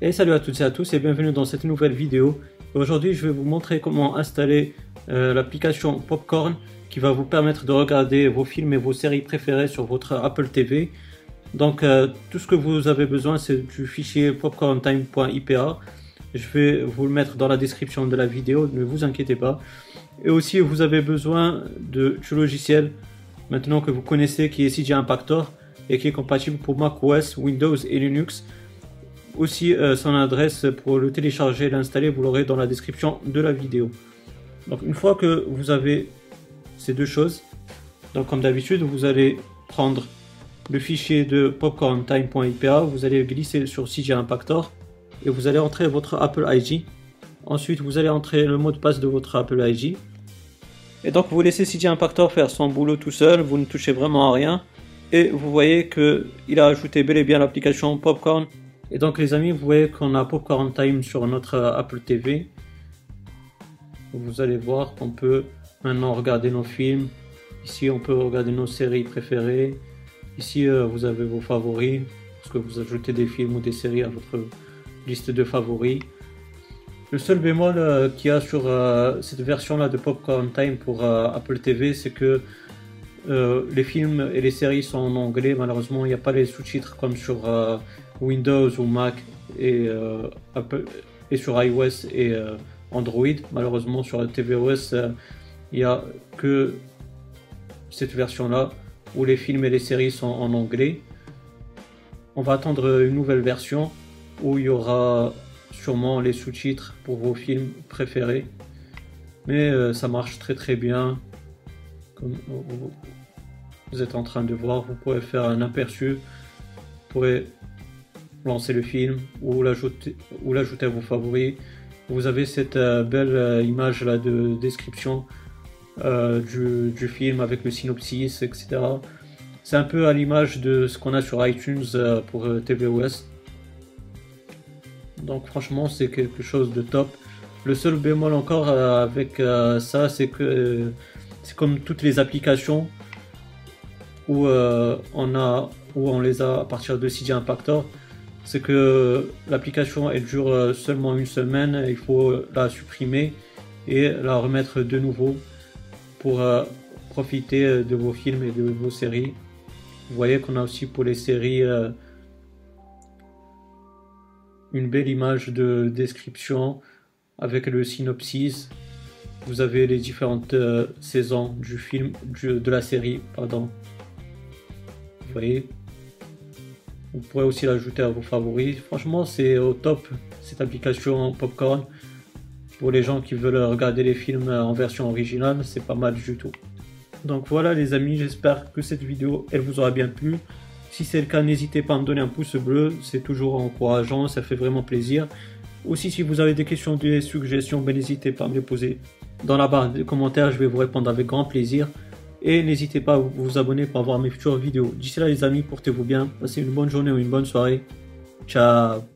Et salut à toutes et à tous et bienvenue dans cette nouvelle vidéo. Aujourd'hui je vais vous montrer comment installer euh, l'application Popcorn qui va vous permettre de regarder vos films et vos séries préférées sur votre Apple TV. Donc euh, tout ce que vous avez besoin c'est du fichier popcorntime.ipa. Je vais vous le mettre dans la description de la vidéo, ne vous inquiétez pas. Et aussi vous avez besoin de, du logiciel maintenant que vous connaissez qui est CJ Impactor et qui est compatible pour macOS, Windows et Linux. Aussi, euh, son adresse pour le télécharger et l'installer, vous l'aurez dans la description de la vidéo. Donc, une fois que vous avez ces deux choses, donc comme d'habitude, vous allez prendre le fichier de popcorntime.ipa, vous allez glisser sur CJ Impactor et vous allez entrer votre Apple ID. Ensuite, vous allez entrer le mot de passe de votre Apple ID. Et donc, vous laissez CJ Impactor faire son boulot tout seul, vous ne touchez vraiment à rien. Et vous voyez qu'il a ajouté bel et bien l'application Popcorn et donc les amis, vous voyez qu'on a Popcorn Time sur notre euh, Apple TV. Vous allez voir qu'on peut maintenant regarder nos films. Ici, on peut regarder nos séries préférées. Ici, euh, vous avez vos favoris, parce que vous ajoutez des films ou des séries à votre liste de favoris. Le seul bémol euh, qu'il y a sur cette version-là de Popcorn Time pour Apple TV, c'est que les films et les séries sont en anglais. Malheureusement, il n'y a pas les sous-titres comme sur Windows ou Mac et, euh, Apple, et sur iOS et euh, Android. Malheureusement, sur tvOS, euh, il n'y a que cette version-là où les films et les séries sont en anglais. On va attendre une nouvelle version où il y aura sûrement les sous-titres pour vos films préférés. Mais ça marche très très bien. Vous êtes en train de voir, vous pouvez faire un aperçu. Vous pourrez lancer le film ou l'ajouter ou l'ajouter à vos favoris. Vous avez cette euh, belle euh, image là de description euh, du, film avec le synopsis, etc. C'est un peu à l'image de ce qu'on a sur iTunes pour tvOS. Donc franchement c'est quelque chose de top. Le seul bémol encore avec ça c'est que c'est comme toutes les applications où on a où on les a à partir de CJ Impactor c'est que l'application elle dure euh, seulement une semaine, il faut la supprimer et la remettre de nouveau pour euh, profiter euh, de vos films et de vos séries. Vous voyez qu'on a aussi pour les séries une belle image de description avec le synopsis. Vous avez les différentes saisons du film, de la série, pardon. Vous pourrez aussi l'ajouter à vos favoris. Franchement, c'est au top cette application Popcorn. Pour les gens qui veulent regarder les films en version originale, c'est pas mal du tout. Donc voilà les amis, j'espère que cette vidéo elle vous aura bien plu. Si c'est le cas, n'hésitez pas à me donner un pouce bleu, c'est toujours encourageant, ça fait vraiment plaisir. Aussi, si vous avez des questions, des suggestions, ben, n'hésitez pas à me les poser dans la barre de commentaires, je vais vous répondre avec grand plaisir. Et n'hésitez pas à vous abonner pour avoir mes futures vidéos. D'ici là les amis, portez-vous bien, passez une bonne journée ou une bonne soirée. Ciao